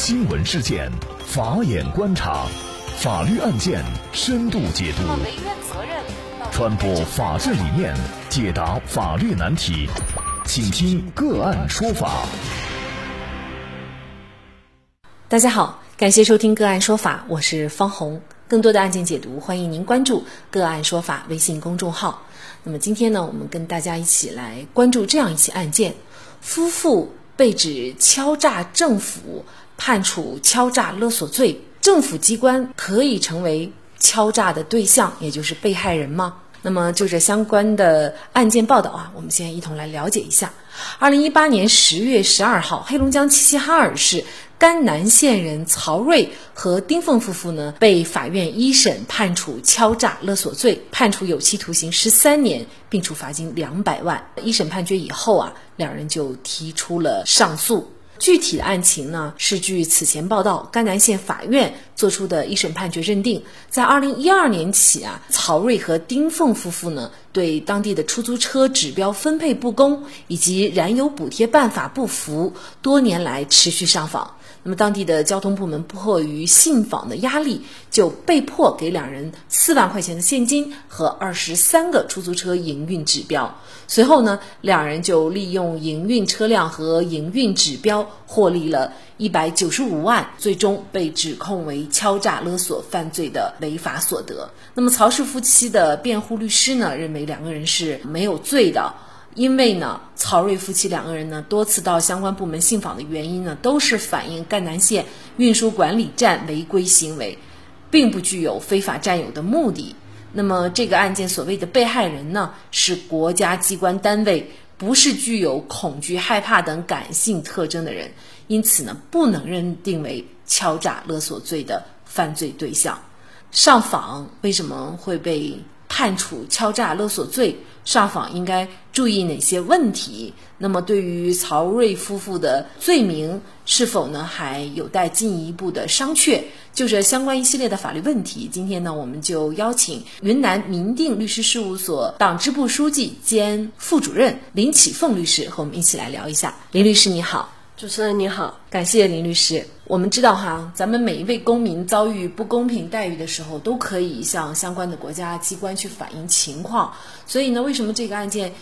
新闻事件，法眼观察，法律案件深度解读，传播法治理念，解答法律难题，请听个案说法。大家好，感谢收听个案说法，我是方红。更多的案件解读，欢迎您关注个案说法微信公众号。那么今天呢，我们跟大家一起来关注这样一起案件：夫妇被指敲诈政府，判处敲诈勒索罪，政府机关可以成为敲诈的对象，也就是被害人吗？那么就这相关的案件报道啊，我们先一同来了解一下。二零一八年十月十二号，黑龙江齐齐哈尔市。甘南县人曹瑞和丁凤夫妇呢，被法院一审判处敲诈勒索罪，判处有期徒刑十三年，并处罚金两百万。一审判决以后啊，两人就提出了上诉。具体的案情呢，是据此前报道，甘南县法院作出的一审判决认定，在二零一二年起啊，曹瑞和丁凤夫妇呢，对当地的出租车指标分配不公以及燃油补贴办法不服，多年来持续上访。那么，当地的交通部门迫于信访的压力，就被迫给两人四万块钱的现金和二十三个出租车营运指标。随后呢，两人就利用营运车辆和营运指标获利了一百九十五万，最终被指控为敲诈勒索犯罪的违法所得。那么，曹氏夫妻的辩护律师呢，认为两个人是没有罪的。因为呢，曹瑞夫妻两个人呢多次到相关部门信访的原因呢，都是反映赣南县运输管理站违规行为，并不具有非法占有的目的。那么这个案件所谓的被害人呢，是国家机关单位，不是具有恐惧、害怕等感性特征的人，因此呢，不能认定为敲诈勒索罪的犯罪对象。上访为什么会被？判处敲诈勒索罪，上访应该注意哪些问题？那么对于曹瑞夫妇的罪名，是否呢还有待进一步的商榷？就这相关一系列的法律问题，今天呢我们就邀请云南民定律师事务所党支部书记兼副主任林启凤律师和我们一起来聊一下。林律师你好。主持人你好，感谢林律师。我们知道哈，咱们每一位公民遭遇不公平待遇的时候，都可以向相关的国家机关去反映情况。所以呢，为什么这个案件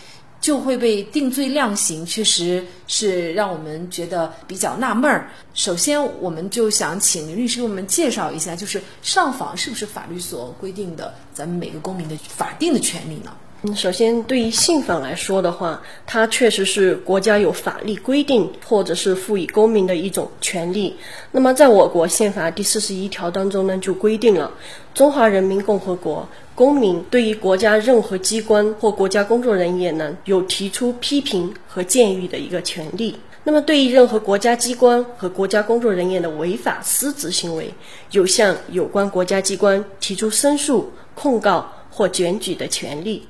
就会被定罪量刑，确实是让我们觉得比较纳闷儿。首先，我们就想请林律师给我们介绍一下，就是上访是不是法律所规定的咱们每个公民的法定的权利呢？嗯，首先对于信访来说的话，它确实是国家有法律规定或者是赋予公民的一种权利。那么，在我国宪法第四十一条当中呢，就规定了中华人民共和国公民对于国家任何机关或国家工作人员呢，有提出批评和建议的一个权利。那么，对于任何国家机关和国家工作人员的违法失职行为，有向有关国家机关提出申诉、控告或检举的权利。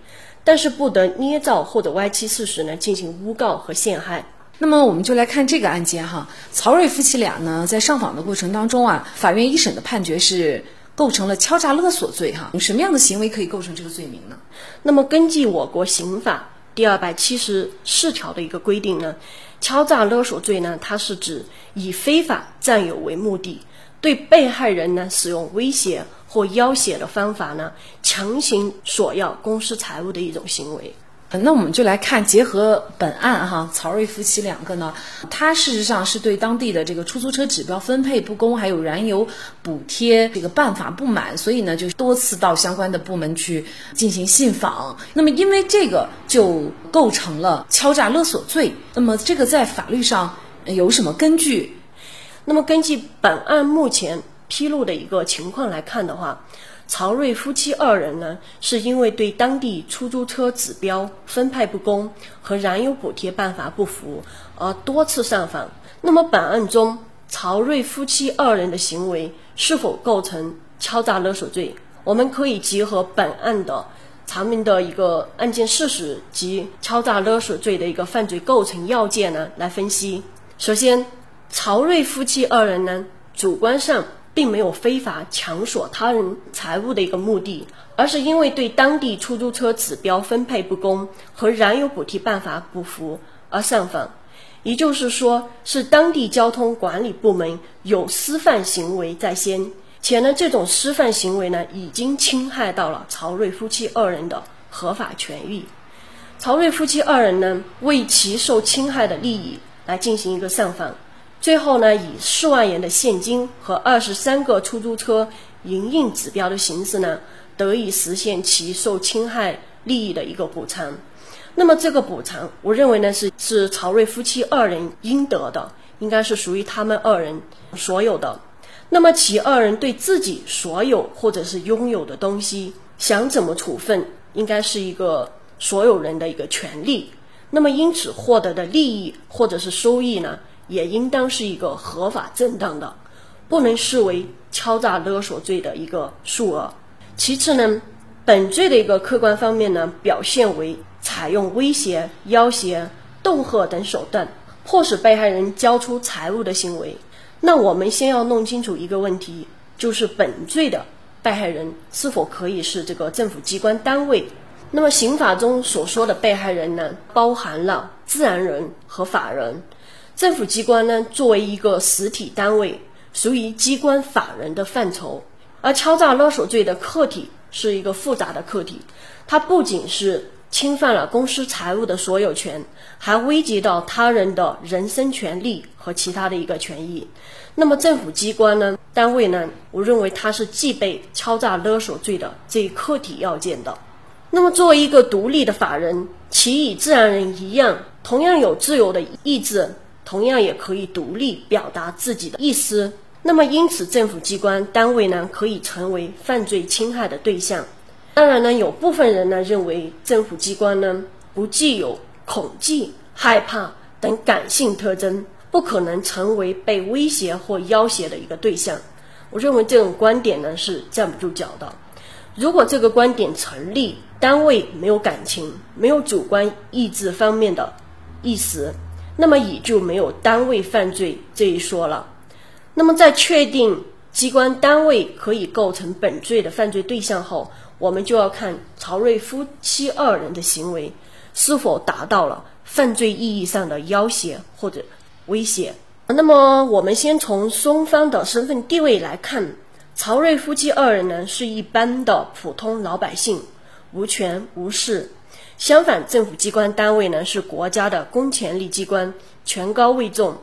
但是不得捏造或者歪曲事实呢，进行诬告和陷害。那么我们就来看这个案件哈，曹瑞夫妻俩呢在上访的过程当中啊，法院一审的判决是构成了敲诈勒索罪哈。什么样的行为可以构成这个罪名呢？那么根据我国刑法第二百七十四条的一个规定呢，敲诈勒索罪呢，它是指以非法占有为目的，对被害人呢使用威胁。或要挟的方法呢，强行索要公司财物的一种行为。那我们就来看，结合本案哈，曹瑞夫妻两个呢，他事实上是对当地的这个出租车指标分配不公，还有燃油补贴这个办法不满，所以呢，就多次到相关的部门去进行信访。那么因为这个就构成了敲诈勒索罪。那么这个在法律上有什么根据？那么根据本案目前。披露的一个情况来看的话，曹瑞夫妻二人呢，是因为对当地出租车指标分派不公和燃油补贴办法不服而多次上访。那么本案中，曹瑞夫妻二人的行为是否构成敲诈勒索罪？我们可以结合本案的查明的一个案件事实及敲诈勒索罪的一个犯罪构成要件呢来分析。首先，曹瑞夫妻二人呢，主观上。并没有非法强索他人财物的一个目的，而是因为对当地出租车指标分配不公和燃油补贴办法不服而上访，也就是说是当地交通管理部门有私犯行为在先，且呢这种私犯行为呢已经侵害到了曹瑞夫妻二人的合法权益。曹瑞夫妻二人呢为其受侵害的利益来进行一个上访，最后呢以四万元的现金和二十三个出租车营运指标的形式呢得以实现其受侵害利益的一个补偿。那么这个补偿，我认为呢是是曹瑞夫妻二人应得的，应该是属于他们二人所有的。那么其二人对自己所有或者是拥有的东西想怎么处分，应该是一个所有人的一个权利。那么因此获得的利益或者是收益呢，也应当是一个合法正当的，不能视为敲诈勒索罪的一个数额。其次呢，本罪的一个客观方面呢，表现为。采用威胁、要挟、恫吓等手段，迫使被害人交出财物的行为。那我们先要弄清楚一个问题，就是本罪的被害人是否可以是这个政府机关单位？那么刑法中所说的被害人呢，包含了自然人和法人。政府机关呢，作为一个实体单位，属于机关法人的范畴。而敲诈勒索罪的客体是一个复杂的客体，它不仅是。侵犯了公司财物的所有权，还危及到他人的人身权利和其他的一个权益。那么政府机关呢？单位呢？我认为它是具备敲诈勒索罪的这一客体要件的。那么作为一个独立的法人，其与自然人一样，同样有自由的意志，同样也可以独立表达自己的意思。那么因此，政府机关单位呢，可以成为犯罪侵害的对象。当然呢，有部分人呢认为政府机关呢不具有恐惧、害怕等感性特征，不可能成为被威胁或要挟的一个对象。我认为这种观点呢是站不住脚的。如果这个观点成立，单位没有感情、没有主观意志方面的意识，那么也就没有单位犯罪这一说了。那么在确定机关单位可以构成本罪的犯罪对象后，我们就要看曹瑞夫妻二人的行为是否达到了犯罪意义上的要挟或者威胁。那么，我们先从双方的身份地位来看，曹瑞夫妻二人呢是一般的普通老百姓，无权无势；相反，政府机关单位呢是国家的公权力机关，权高位重。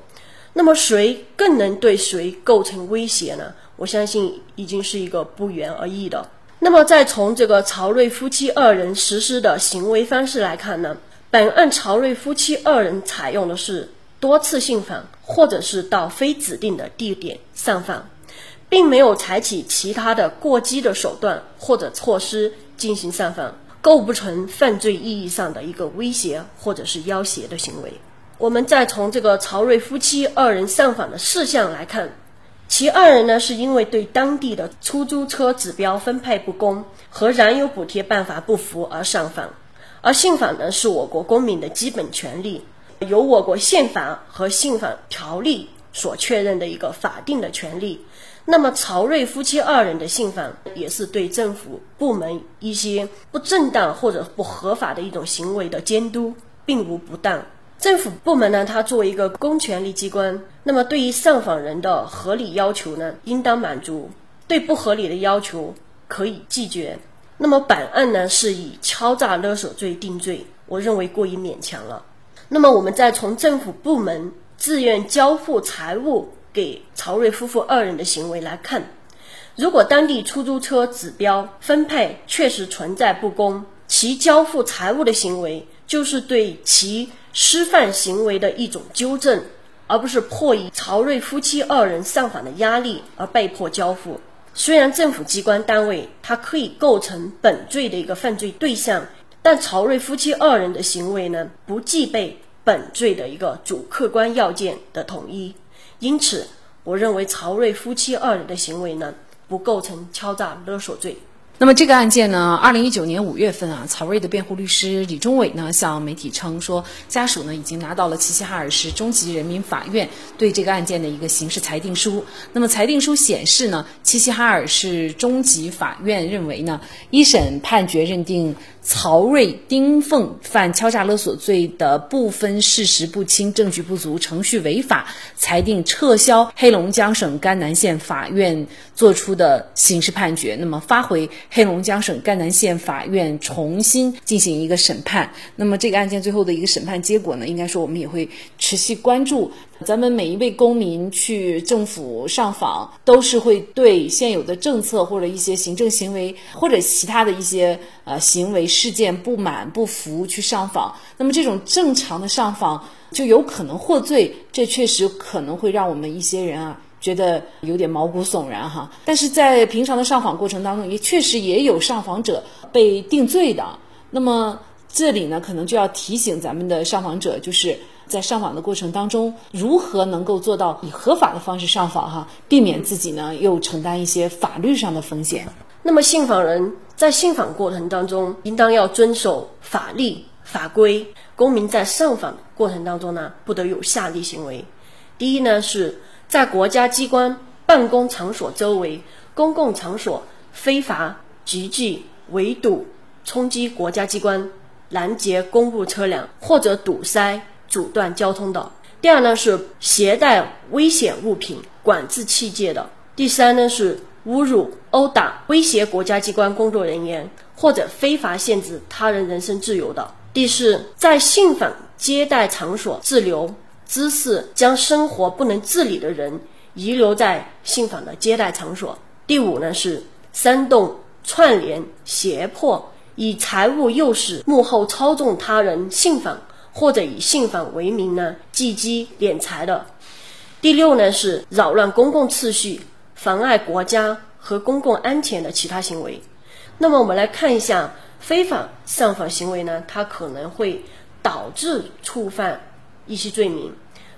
那么，谁更能对谁构成威胁呢？我相信已经是一个不言而喻的。那么，再从这个曹瑞夫妻二人实施的行为方式来看呢，本案曹瑞夫妻二人采用的是多次信访，或者是到非指定的地点上访，并没有采取其他的过激的手段或者措施进行上访，构不成犯罪意义上的一个威胁或者是要挟的行为。我们再从这个曹瑞夫妻二人上访的事项来看。其二人呢，是因为对当地的出租车指标分配不公和燃油补贴办法不服而上访，而信访呢是我国公民的基本权利，由我国宪法和信访条例所确认的一个法定的权利。那么曹瑞夫妻二人的信访也是对政府部门一些不正当或者不合法的一种行为的监督，并无不当。政府部门呢，它作为一个公权力机关，那么对于上访人的合理要求呢，应当满足；对不合理的要求可以拒绝。那么本案呢，是以敲诈勒索罪定罪，我认为过于勉强了。那么我们再从政府部门自愿交付财物给曹瑞夫妇二人的行为来看，如果当地出租车指标分配确实存在不公，其交付财物的行为就是对其。失范行为的一种纠正，而不是迫于曹瑞夫妻二人上访的压力而被迫交付。虽然政府机关单位它可以构成本罪的一个犯罪对象，但曹瑞夫妻二人的行为呢，不具备本罪的一个主客观要件的统一。因此，我认为曹瑞夫妻二人的行为呢，不构成敲诈勒索罪。那么这个案件呢，二零一九年五月份啊，曹睿的辩护律师李忠伟呢向媒体称说，家属呢已经拿到了齐齐哈尔市中级人民法院对这个案件的一个刑事裁定书。那么裁定书显示呢，齐齐哈尔市中级法院认为呢，一审判决认定。曹睿、丁凤犯敲诈勒索罪的部分事实不清、证据不足、程序违法，裁定撤销黑龙江省甘南县法院作出的刑事判决，那么发回黑龙江省甘南县法院重新进行一个审判。那么这个案件最后的一个审判结果呢，应该说我们也会持续关注。咱们每一位公民去政府上访，都是会对现有的政策或者一些行政行为或者其他的一些呃行为事件不满不服去上访。那么这种正常的上访就有可能获罪，这确实可能会让我们一些人啊觉得有点毛骨悚然哈。但是在平常的上访过程当中，也确实也有上访者被定罪的。那么这里呢，可能就要提醒咱们的上访者，就是。在上访的过程当中，如何能够做到以合法的方式上访哈，避免自己呢又承担一些法律上的风险？那么信访人在信访过程当中，应当要遵守法律法规。公民在上访过程当中呢，不得有下列行为：第一呢，是在国家机关办公场所周围公共场所非法集聚、围堵、冲击国家机关、拦截公务车辆或者堵塞。阻断交通的。第二呢是携带危险物品、管制器械的。第三呢是侮辱、殴打、威胁国家机关工作人员或者非法限制他人人身自由的。第四，在信访接待场所滞留，滋事将生活不能自理的人遗留在信访的接待场所。第五呢是煽动、串联、胁迫，以财物诱使、幕后操纵他人信访。或者以信访为名呢，借机敛财的。第六呢是扰乱公共秩序、妨碍国家和公共安全的其他行为。那么我们来看一下非法上访行为呢，它可能会导致触犯一些罪名，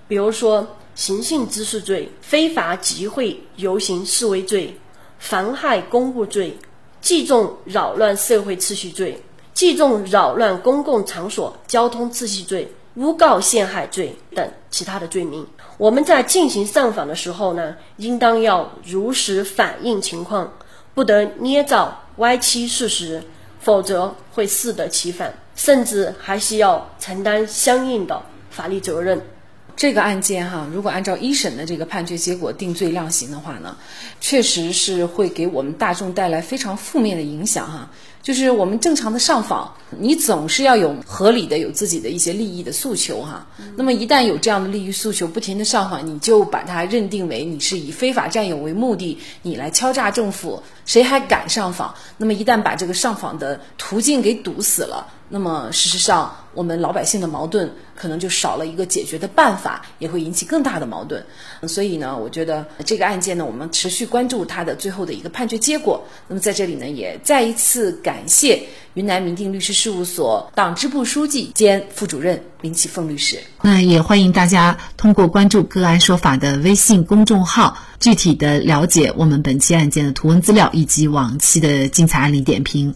比如说寻衅滋事罪、非法集会游行示威罪、妨害公务罪、聚众扰乱社会秩序罪。聚众扰乱公共场所交通秩序罪、诬告陷害罪等其他的罪名。我们在进行上访的时候呢，应当要如实反映情况，不得捏造歪曲事实，否则会适得其反，甚至还需要承担相应的法律责任。这个案件哈，如果按照一审的这个判决结果定罪量刑的话呢，确实是会给我们大众带来非常负面的影响哈。就是我们正常的上访，你总是要有合理的有自己的一些利益的诉求哈。那么一旦有这样的利益诉求，不停的上访，你就把它认定为你是以非法占有为目的，你来敲诈政府，谁还敢上访？那么一旦把这个上访的途径给堵死了。那么，事实上，我们老百姓的矛盾可能就少了一个解决的办法，也会引起更大的矛盾。所以呢，我觉得这个案件呢，我们持续关注它的最后的一个判决结果。那么，在这里呢，也再一次感谢云南民定律师事务所党支部书记兼副主任林启凤律师。那也欢迎大家通过关注“个案说法”的微信公众号，具体的了解我们本期案件的图文资料以及往期的精彩案例点评。